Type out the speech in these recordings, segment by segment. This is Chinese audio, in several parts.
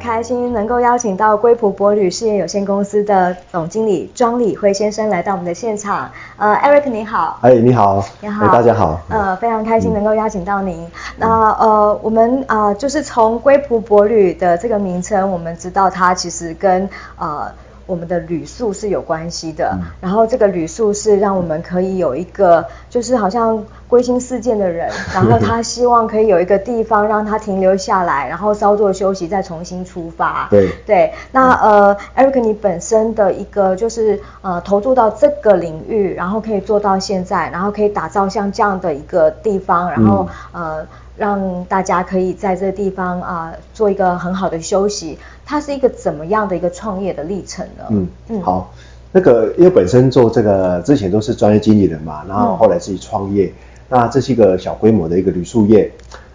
开心能够邀请到龟普博旅事业有限公司的总经理庄礼辉先生来到我们的现场。呃，Eric 你好。哎，你好。你好。大家好。呃，非常开心能够邀请到您。嗯、那呃，我们啊、呃，就是从龟普博旅的这个名称，我们知道它其实跟呃。我们的旅宿是有关系的，嗯、然后这个旅宿是让我们可以有一个，就是好像归心似箭的人，然后他希望可以有一个地方让他停留下来，然后稍作休息，再重新出发。对对，那呃，Eric，你本身的一个就是呃投入到这个领域，然后可以做到现在，然后可以打造像这样的一个地方，然后、嗯、呃。让大家可以在这个地方啊、呃、做一个很好的休息，它是一个怎么样的一个创业的历程呢？嗯嗯，好，那个因为本身做这个之前都是专业经理人嘛，然后后来自己创业，嗯、那这是一个小规模的一个旅宿业，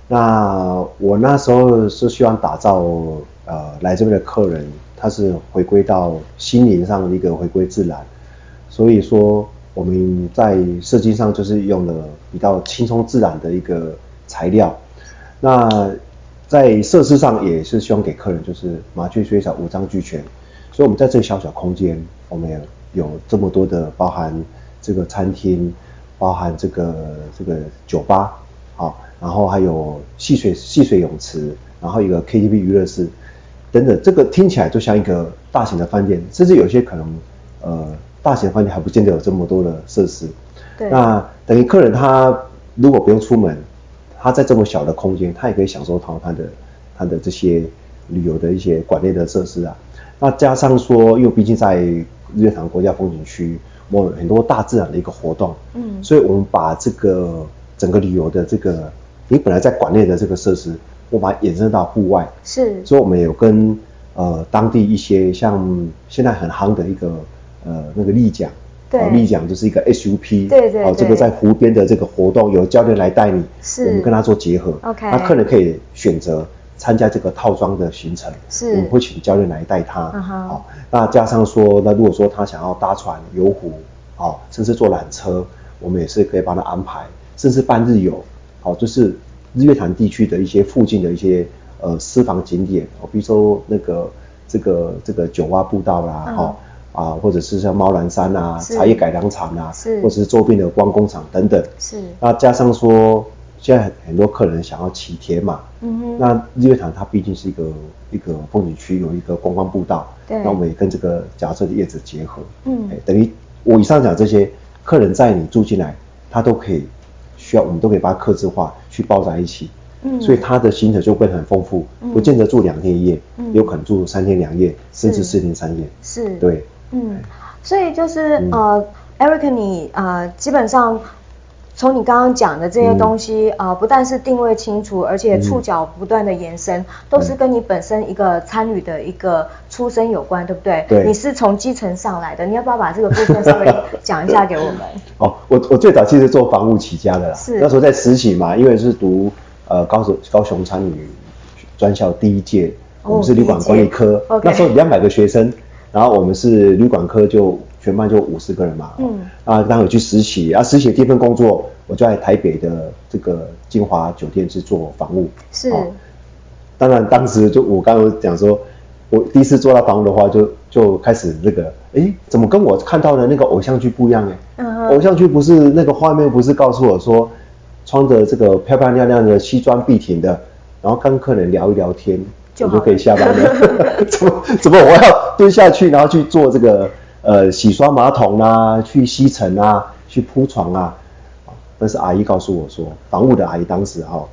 那我那时候是希望打造呃来这边的客人，他是回归到心灵上的一个回归自然，所以说我们在设计上就是用了比较轻松自然的一个。材料，那在设施上也是希望给客人就是麻雀虽小五脏俱全，所以我们在这个小小空间，我们有有这么多的包含这个餐厅，包含这个这个酒吧，好，然后还有戏水戏水泳池，然后一个 KTV 娱乐室等等，这个听起来就像一个大型的饭店，甚至有些可能呃大型的饭店还不见得有这么多的设施，对，那等于客人他如果不用出门。他在这么小的空间，他也可以享受到他的他的这些旅游的一些馆内的设施啊。那加上说，因为毕竟在日月潭国家风景区，我很多大自然的一个活动，嗯，所以我们把这个整个旅游的这个，你本来在馆内的这个设施，我把它延伸到户外，是，所以我们有跟呃当地一些像现在很夯的一个呃那个立桨。对，立桨就是一个 SUP，对对对，哦，这个在湖边的这个活动，有教练来带你，是，我们跟他做结合，OK，那客人可以选择参加这个套装的行程，是，我们会请教练来带他，好、uh-huh. 哦，那加上说，那如果说他想要搭船游湖，哦，甚至坐缆车，我们也是可以帮他安排，甚至半日游，哦，就是日月潭地区的一些附近的一些呃私房景点，哦，比如说那个这个这个九蛙步道啦，哈、uh-huh. 哦。啊，或者是像猫兰山啊、茶叶改良厂啊，是，或者是周边的观光场等等，是。那加上说，现在很多客人想要骑铁马，嗯哼。那日月潭它毕竟是一个一个风景区，有一个观光步道，对。那我们也跟这个假设的叶子结合，嗯，欸、等于我以上讲这些，客人在你住进来，他都可以需要，我们都可以把它客制化去包在一起，嗯。所以他的行程就会很丰富，嗯，不见得住两天一夜，嗯，有可能住三天两夜，甚至四天三夜，是，对。嗯，所以就是、嗯、呃，Eric，你呃，基本上从你刚刚讲的这些东西呃，不但是定位清楚，而且触角不断的延伸、嗯，都是跟你本身一个参与的一个出身有关，对不对？对。你是从基层上来的，你要不要把这个部分稍微讲一下给我们？哦，我我最早其实做房务起家的啦，是那时候在实习嘛，因为是读呃高雄高雄参与专校第一届、哦，我们是旅馆管理科，那时候两百个学生。然后我们是旅馆科，就全班就五十个人嘛。嗯。啊，当时去实习，啊，实习第一份工作，我就在台北的这个金华酒店去做房务。是。哦、当然，当时就我刚刚讲说，我第一次做到房务的话，就就开始那个，哎，怎么跟我看到的那个偶像剧不一样？哎。嗯。偶像剧不是那个画面，不是告诉我说，穿着这个漂漂亮亮的西装笔挺的，然后跟客人聊一聊天。就我就可以下班了，怎么怎么我要蹲下去，然后去做这个呃洗刷马桶啊，去吸尘啊，去铺床啊，但是阿姨告诉我说，房屋的阿姨当时哈、哦，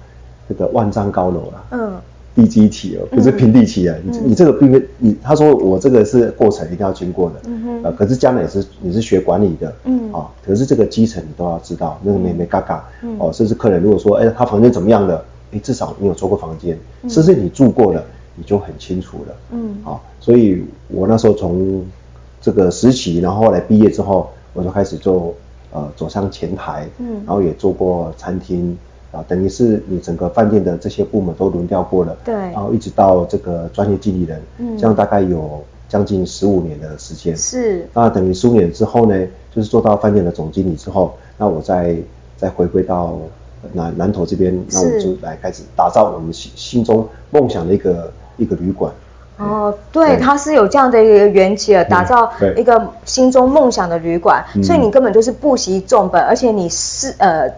这个万丈高楼啊，嗯，地基起哦，不是平地起啊，嗯、你你这个并非你，他说我这个是过程一定要经过的，嗯哼，呃，可是将来也是你是学管理的，嗯，啊、哦，可是这个基层你都要知道，那个眉眉角角，嗯，哦，甚至客人如果说，哎，他房间怎么样的？哎，至少你有租过房间，甚至你住过了，你就很清楚了。嗯，好、哦，所以我那时候从这个实习，然后后来毕业之后，我就开始做呃走上前台，嗯，然后也做过餐厅，啊，等于是你整个饭店的这些部门都轮调过了，对，然后一直到这个专业经理人，嗯，这样大概有将近十五年的时间，是，那等于十五年之后呢，就是做到饭店的总经理之后，那我再再回归到南南投这边，那我们就来开始打造我们心心中梦想的一个一个旅馆。哦，对，它是有这样的一个缘起了，打造一个心中梦想的旅馆，所以你根本就是不惜重本，而且你是呃。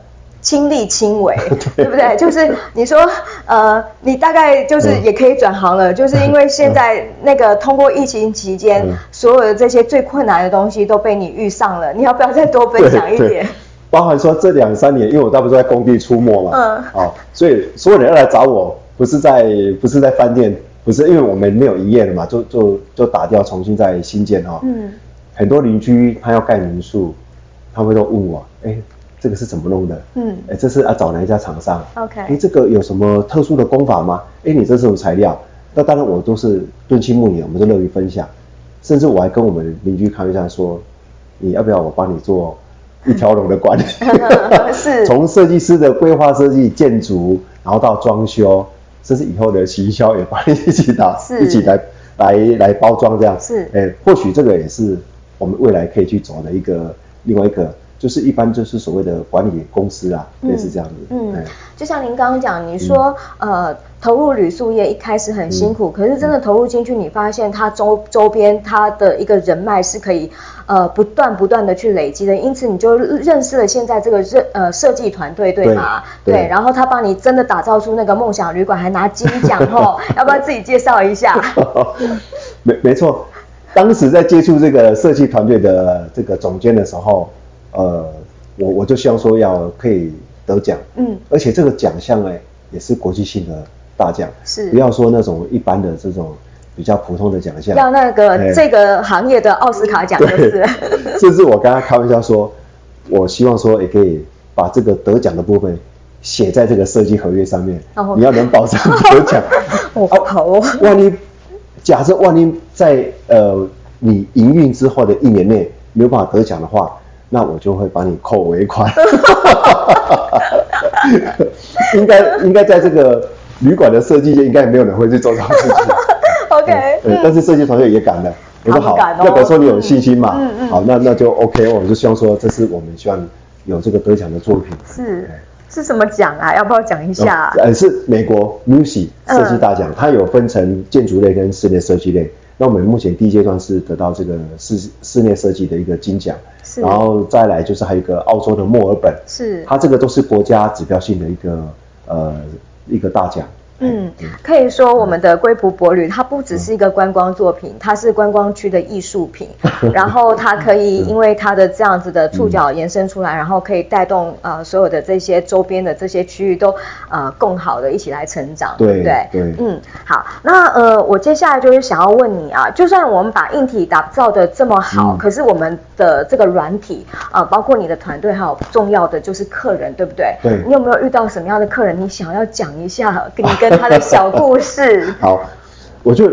亲力亲为，对不对？就是你说，呃，你大概就是也可以转行了，就是因为现在那个通过疫情期间，所有的这些最困难的东西都被你遇上了，你要不要再多分享一点？包含说这两三年，因为我大部分在工地出没嘛，嗯，好，所以所有人要来找我，不是在不是在饭店，不是因为我们没有营业了嘛，就就就打掉，重新再新建哈，嗯，很多邻居他要盖民宿，他会都问我，哎。这个是怎么弄的？嗯，哎，这是要找哪一家厂商？OK，哎，这个有什么特殊的工法吗？哎，你这是什么材料？那当然，我都是敦亲睦邻，我们都乐于分享。甚至我还跟我们邻居开玩笑说，你要不要我帮你做一条龙的管理？是，从设计师的规划设计、建筑，然后到装修，甚至以后的行销也帮你一起打，是一起来来来包装这样。是，哎，或许这个也是我们未来可以去走的一个另外一个。就是一般就是所谓的管理公司啊，类似这样子。嗯，嗯，就像您刚刚讲，你说、嗯、呃投入旅宿业一开始很辛苦，嗯、可是真的投入进去，你发现它周周边它的一个人脉是可以呃不断不断的去累积的，因此你就认识了现在这个设呃设计团队，对吗？对，对，然后他帮你真的打造出那个梦想旅馆，还拿金奖哦，要不要自己介绍一下？没没错，当时在接触这个设计团队的这个总监的时候。呃，我我就希望说要可以得奖，嗯，而且这个奖项呢也是国际性的大奖，是不要说那种一般的这种比较普通的奖项，要那个、欸、这个行业的奥斯卡奖就是。甚至我刚刚开玩笑说，我希望说也可以把这个得奖的部分写在这个设计合约上面，哦、你要能保证得奖。哦，好哦。万一假设万一在呃你营运之后的一年内没有办法得奖的话。那我就会帮你扣尾款，应该应该在这个旅馆的设计界，应该也没有人会去做这种事情。OK，对，但是设计团队也敢的，我说好，那表示说你有信心嘛？嗯嗯，好，那那就 OK，我们就希望说，这是我们希望有这个得奖的作品。是是什么奖啊？要不要讲一下？呃，是美国 MUSI 设计大奖，它有分成建筑类跟室内设计类。那我们目前第一阶段是得到这个室室内设计的一个金奖。然后再来就是还有一个澳洲的墨尔本，是它这个都是国家指标性的一个呃一个大奖。嗯，可以说我们的龟蒲伯旅，它不只是一个观光作品，它是观光区的艺术品。然后它可以因为它的这样子的触角延伸出来，然后可以带动呃所有的这些周边的这些区域都呃更好的一起来成长，对不对？对，嗯，好，那呃我接下来就是想要问你啊，就算我们把硬体打造的这么好，可是我们的这个软体啊，包括你的团队还有重要的就是客人，对不对？对，你有没有遇到什么样的客人？你想要讲一下，跟你跟他的小故事。好，我就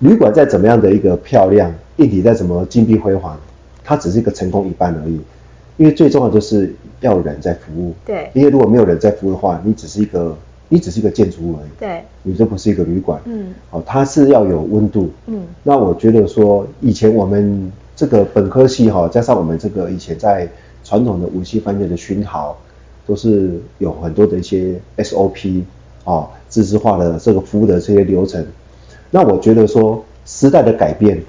旅馆再怎么样的一个漂亮，硬体再怎么金碧辉煌，它只是一个成功一半而已。因为最重要就是要有人在服务。对。因为如果没有人在服务的话，你只是一个你只是一个建筑物而已。对。你这不是一个旅馆。嗯。哦，它是要有温度。嗯。那我觉得说，以前我们这个本科系哈，加上我们这个以前在传统的五星饭店的熏陶，都是有很多的一些 SOP。啊，知识化的这个服务的这些流程，那我觉得说时代的改变，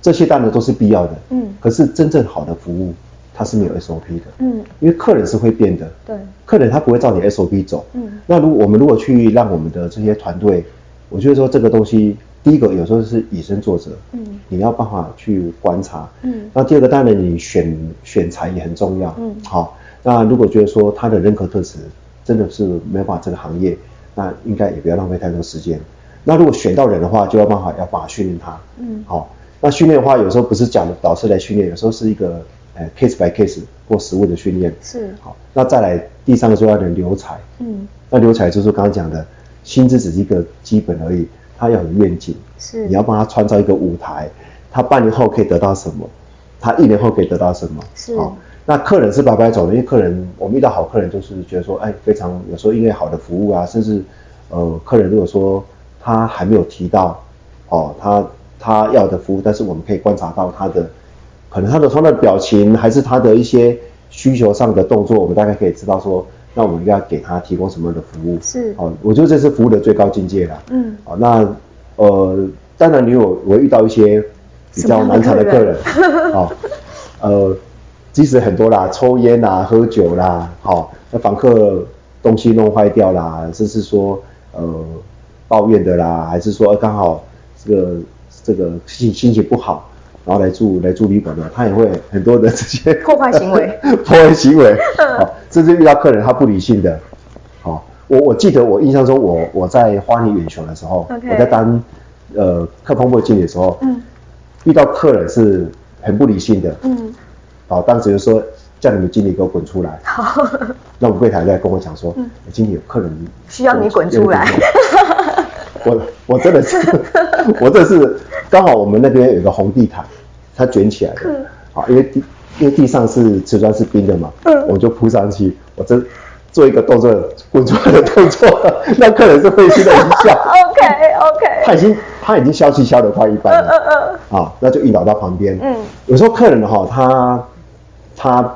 这些当然都是必要的。嗯。可是真正好的服务，它是没有 SOP 的。嗯。因为客人是会变的。对。客人他不会照你 SOP 走。嗯。那如果我们如果去让我们的这些团队，我觉得说这个东西，第一个有时候是以身作则。嗯。你要办法去观察。嗯。那第二个当然你选选材也很重要。嗯。好，那如果觉得说他的人格特质真的是没法这个行业。那应该也不要浪费太多时间。那如果选到人的话，就要办法要办法训练他。嗯，好。那训练的话，有时候不是讲导师来训练，有时候是一个呃 case by case 或实物的训练。是。好，那再来第三个重要的留才。嗯。那留才就是刚刚讲的，薪资只是一个基本而已，他要有愿景。是。你要帮他创造一个舞台，他半年后可以得到什么？他一年后可以得到什么？是。好，那客人是白白走的，因为客人我们遇到好客人，就是觉得说，哎，非常有时候因为好的服务啊，甚至呃，客人如果说他还没有提到哦，他他要的服务，但是我们可以观察到他的可能他的他的表情，还是他的一些需求上的动作，我们大概可以知道说，那我们要给他提供什么样的服务？是哦，我觉得这是服务的最高境界了。嗯，哦，那呃，当然你有我会遇到一些比较难缠的客人，哦，呃。即使很多啦，抽烟啦，喝酒啦，好、哦，那房客东西弄坏掉啦，甚至说呃抱怨的啦，还是说刚好这个这个心心情不好，然后来住来住旅馆的，他也会很多的这些 破坏行为，破坏行为，好、哦，甚至遇到客人他不理性的，好、哦，我我记得我印象中我我在花莲远雄的时候.我在当呃客碰部经理的时候，嗯，遇到客人是很不理性的，嗯。好，当时就说叫你们经理给我滚出来。好，那我们柜台在跟我讲说，嗯，经理有客人需要你滚出来。我我真的是，我这是刚好我们那边有个红地毯，它卷起来的。好，因为地因为地上是瓷砖是冰的嘛，嗯，我就铺上去，我这做一个动作滚出来的动作，那客人是会心的一笑。OK OK。他已经他已经消气消得快一半了。嗯嗯嗯。好，那就引导到旁边。嗯。有时候客人哈，他。他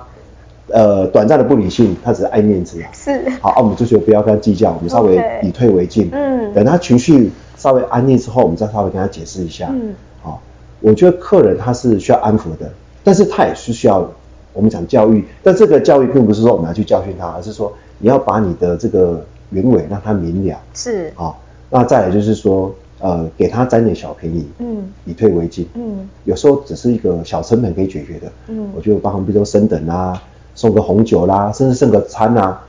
呃短暂的不理性，他只是爱面子啊。是。好，啊，我们就觉得不要跟他计较，我们稍微以退为进。嗯。等他情绪稍微安定之后，我们再稍微跟他解释一下。嗯。好，我觉得客人他是需要安抚的，但是他也是需要我们讲教育。但这个教育并不是说我们要去教训他，而是说你要把你的这个原委让他明了。是。好，那再来就是说。呃，给他占点小便宜，嗯，以退为进，嗯，有时候只是一个小成本可以解决的，嗯，我就帮他们，比如说升等啦，送个红酒啦，甚至送个餐啊，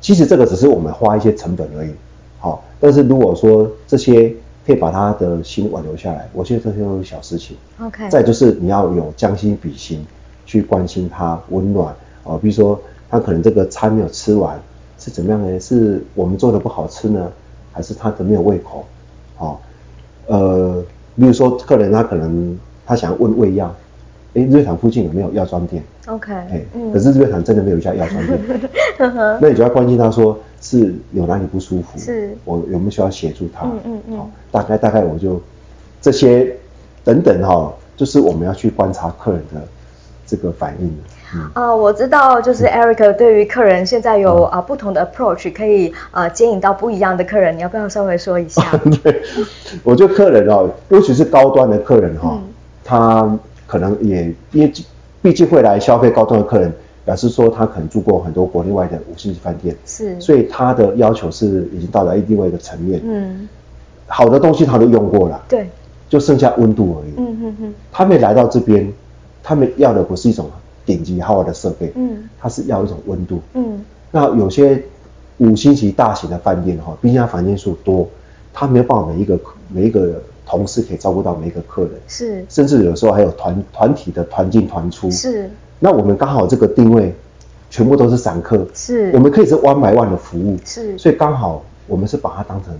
其实这个只是我们花一些成本而已，好，但是如果说这些可以把他的心挽留下来，我觉得这些都是小事情，OK，再就是你要有将心比心，去关心他，温暖，哦，比如说他可能这个餐没有吃完，是怎么样呢？是我们做的不好吃呢，还是他的没有胃口？哦。呃，比如说客人他可能他想要问胃药，哎，日月潭附近有没有药妆店？OK，哎，嗯、可是日月潭真的没有一家药妆店，那你就要关心他说是有哪里不舒服，是，我有没有需要协助他？嗯嗯嗯，好，大概大概我就这些等等哈、哦，就是我们要去观察客人的这个反应。啊、嗯呃，我知道，就是 Eric 对于客人现在有啊、嗯呃、不同的 approach，可以呃接引到不一样的客人，你要不要稍微说一下？对，我觉得客人哦，尤其是高端的客人哈、哦，嗯、他可能也因为毕竟会来消费高端的客人，表示说他可能住过很多国内外的五星级饭店，是，所以他的要求是已经到达另外一个层面。嗯，好的东西他都用过了，对，就剩下温度而已。嗯嗯嗯，他们来到这边，他们要的不是一种。顶级豪华的设备，嗯，它是要一种温度，嗯，那有些五星级大型的饭店哈，毕竟它房间数多，它没有办法每一个每一个同事可以照顾到每一个客人，是，甚至有时候还有团团体的团进团出，是，那我们刚好这个定位全部都是散客，是，我们可以是 one by one 的服务，是，所以刚好我们是把它当成，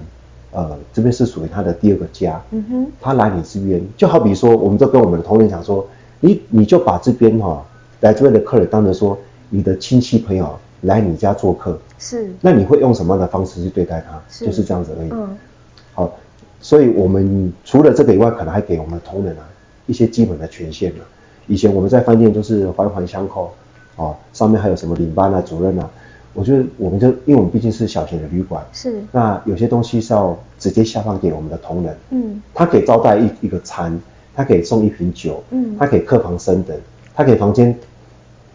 呃，这边是属于他的第二个家，嗯哼，他来你这边，就好比说，我们都跟我们的同仁讲说，你你就把这边哈。来这边的客人，当成说你的亲戚朋友来你家做客，是，那你会用什么样的方式去对待他？是，就是这样子而已。嗯，好，所以我们除了这个以外，可能还给我们的同仁啊一些基本的权限啊。以前我们在饭店都是环环相扣，哦，上面还有什么领班啊、主任啊，我觉得我们就因为我们毕竟是小型的旅馆，是，那有些东西是要直接下放给我们的同仁，嗯，他可以招待一一个餐，他可以送一瓶酒，嗯，他可以客房升等。他给房间，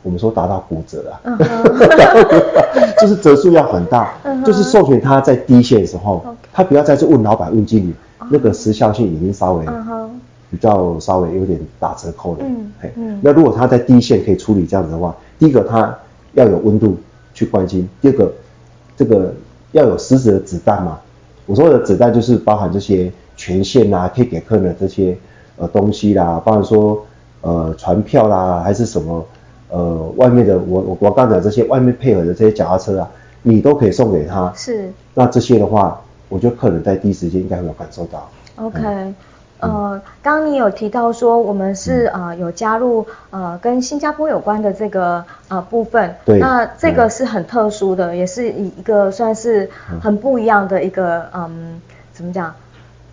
我们说达到骨折啊，uh huh. 就是折数要很大，uh. 就是授权他在第一线的时候，uh. 他不要再去问老板问经理，uh. 那个时效性已经稍微比较稍微有点打折扣了。嗯、uh. 那如果他在第一线可以处理这样子的话，第一个他要有温度去关心，第二个这个要有实质的子弹嘛。我说的子弹就是包含这些权限啊，可以给客人的这些呃东西啦，包含说。呃，船票啦，还是什么？呃，外面的我我我刚讲这些外面配合的这些脚踏车啊，你都可以送给他。是。那这些的话，我觉得客人在第一时间应该会有感受到。OK，、嗯、呃，刚刚你有提到说我们是呃有加入呃跟新加坡有关的这个呃部分，对，那这个是很特殊的，也是以一个算是很不一样的一个嗯，怎么讲？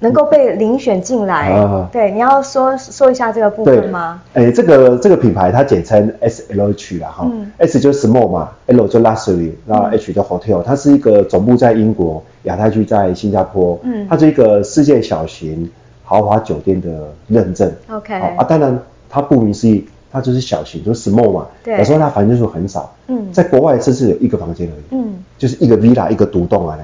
能够被遴选进来，啊、对，你要说说一下这个部分吗？哎，这个这个品牌它简称 SLH 啦，哈、嗯、，S 就是 small 嘛，L 就 luxury，然后 H 就 hotel，它是一个总部在英国，亚太区在新加坡，嗯，它是一个世界小型豪华酒店的认证，OK，啊，当然它顾名思义，它就是小型，就是 small 嘛，对，有时候它房间数很少，嗯，在国外甚至有一个房间而已，嗯，就是一个 villa 一个独栋啊。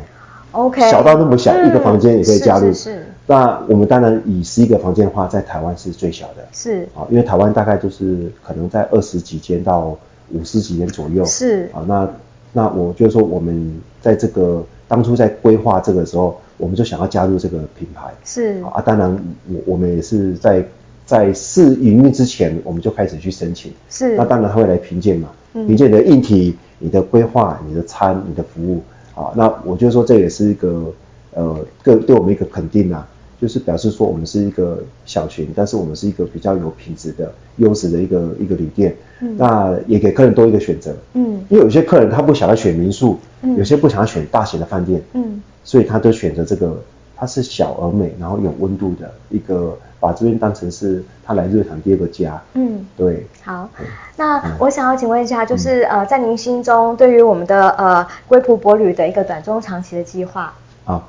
OK，小到那么小，嗯、一个房间也可以加入。是，是，是。那我们当然以十一个房间的话，在台湾是最小的。是。啊，因为台湾大概就是可能在二十几间到五十几间左右。是。啊，那那我就是说，我们在这个当初在规划这个时候，我们就想要加入这个品牌。是。啊，当然我我们也是在在试营运之前，我们就开始去申请。是。那当然他会来评鉴嘛，评鉴你的硬体、你的规划、你的餐、你的服务。啊，那我就说这也是一个，呃，对对我们一个肯定啊，就是表示说我们是一个小群，但是我们是一个比较有品质的、优质的一个一个旅店。嗯，那也给客人多一个选择。嗯，因为有些客人他不想要选民宿，嗯，有些不想要选大型的饭店，嗯，所以他都选择这个。它是小而美，然后有温度的一个，把这边当成是他来日常第二个家。嗯，对。好，那我想要请问一下，就是、嗯、呃，在您心中对于我们的呃归璞博旅的一个短中长期的计划？啊，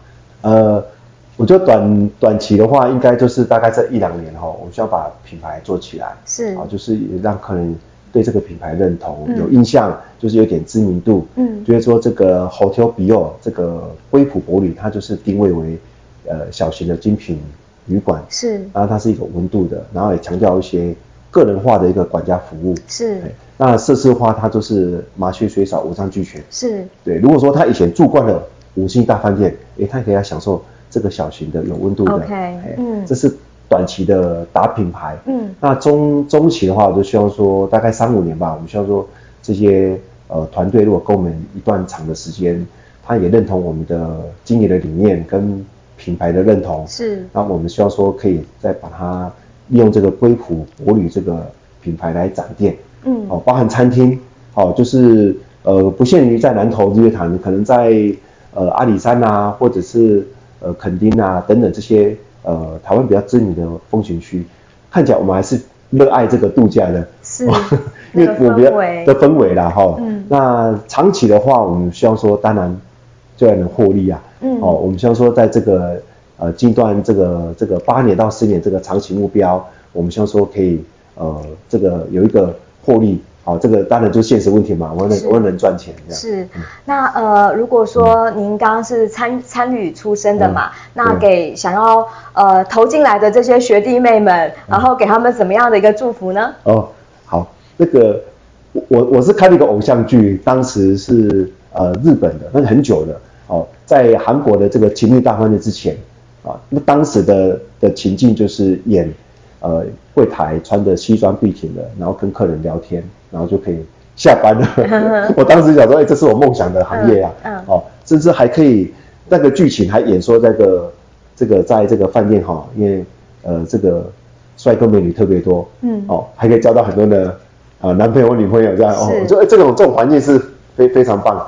呃，我觉得短短期的话，应该就是大概这一两年哈，我们需要把品牌做起来。是啊，就是让客人对这个品牌认同、嗯、有印象，就是有点知名度。嗯，就是说这个 Hotel Beyond 这个龟普博旅，它就是定位为。呃，小型的精品旅馆是，然后它是一个温度的，然后也强调一些个人化的一个管家服务是。那设施的话，它就是麻雀虽少，五脏俱全是。对，如果说他以前住惯了五星大饭店，诶，他可以来享受这个小型的有温度的。OK，嗯，这是短期的打品牌。嗯，那中中期的话，我就希望说大概三五年吧，我们希望说这些呃团队如果跟我们一段长的时间，他也认同我们的经营的理念跟。品牌的认同。是，那我们希望说可以再把它利用这个归璞博旅这个品牌来展店，嗯，哦，包含餐厅，哦，就是呃不限于在南投日月潭，可能在呃阿里山啊，或者是呃垦丁啊等等这些呃台湾比较知名的风景区，看起来我们还是热爱这个度假的，是，因为我比较的氛围啦，哈、哦，嗯，那长期的话，我们希望说，当然就要能获利啊。嗯，哦，我们希望说，在这个呃近段，这个这个八年到十年这个长期目标，我们希望说可以呃这个有一个获利，好、哦，这个当然就是现实问题嘛，我能我能赚钱这样。是，那呃如果说您刚刚是参参与出身的嘛，嗯、那给想要呃投进来的这些学弟妹们，然后给他们怎么样的一个祝福呢？哦，好，那个我我是看那个偶像剧，当时是呃日本的，那是很久的。哦，在韩国的这个情侣大饭店之前，啊，那当时的的情境就是演，呃，柜台穿着西装笔挺的，然后跟客人聊天，然后就可以下班了。我当时想说，哎、欸，这是我梦想的行业啊，哦，甚至还可以那个剧情还演说这个这个在这个饭店哈，因为呃这个帅哥美女特别多，嗯，哦，还可以交到很多的啊、呃、男朋友女朋友这样哦，我觉得这种这种环境是非非常棒。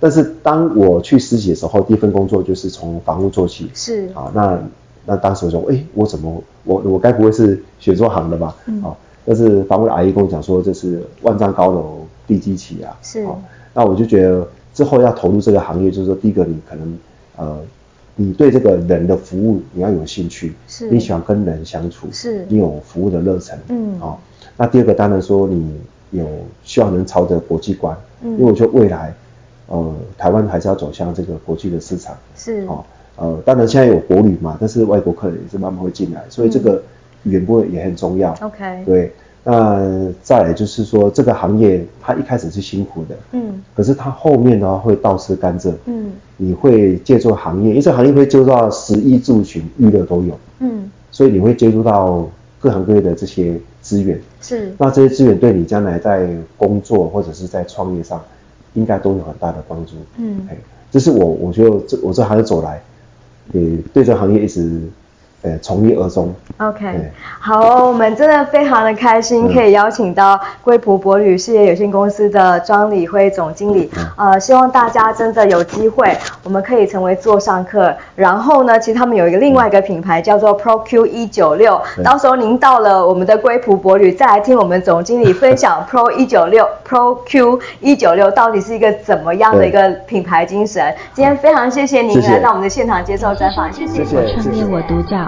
但是当我去实习的时候，第一份工作就是从房屋做起。是啊，那那当时我说，哎、欸，我怎么我我该不会是学这行的吧？嗯。啊，但是房屋的阿姨跟我讲说，这是万丈高楼地基起啊。是。啊，那我就觉得之后要投入这个行业，就是说，第一个你可能呃，你对这个人的服务你要有兴趣，是。你喜欢跟人相处，是。你有服务的热忱，嗯。啊，那第二个当然说你有希望能朝着国际观，嗯，因为我觉得未来。呃，台湾还是要走向这个国际的市场，是。啊、哦，呃，当然现在有国旅嘛，但是外国客人也是慢慢会进来，所以这个语言部分也很重要。OK，、嗯、对，那再来就是说这个行业它一开始是辛苦的，嗯，可是它后面的话会倒吃甘蔗，嗯，你会借助行业，因为这行业会接触到食衣住行娱乐都有，嗯，所以你会接触到各行各业的这些资源，是，那这些资源对你将来在工作或者是在创业上。应该都有很大的帮助。嗯，哎，这是我，我觉得这我这行业走来，也对这行业一直呃，从一而终。OK，好，我们真的非常的开心，可以邀请到归璞帛旅事业有限公司的庄李辉总经理。呃，希望大家真的有机会，我们可以成为座上客。然后呢，其实他们有一个另外一个品牌叫做 ProQ 一九六，到时候您到了我们的归璞帛旅，再来听我们总经理分享 Pro 一九六 ProQ 一九六到底是一个怎么样的一个品牌精神。今天非常谢谢您来到我们的现场接受专访，谢谢。我创业我独角。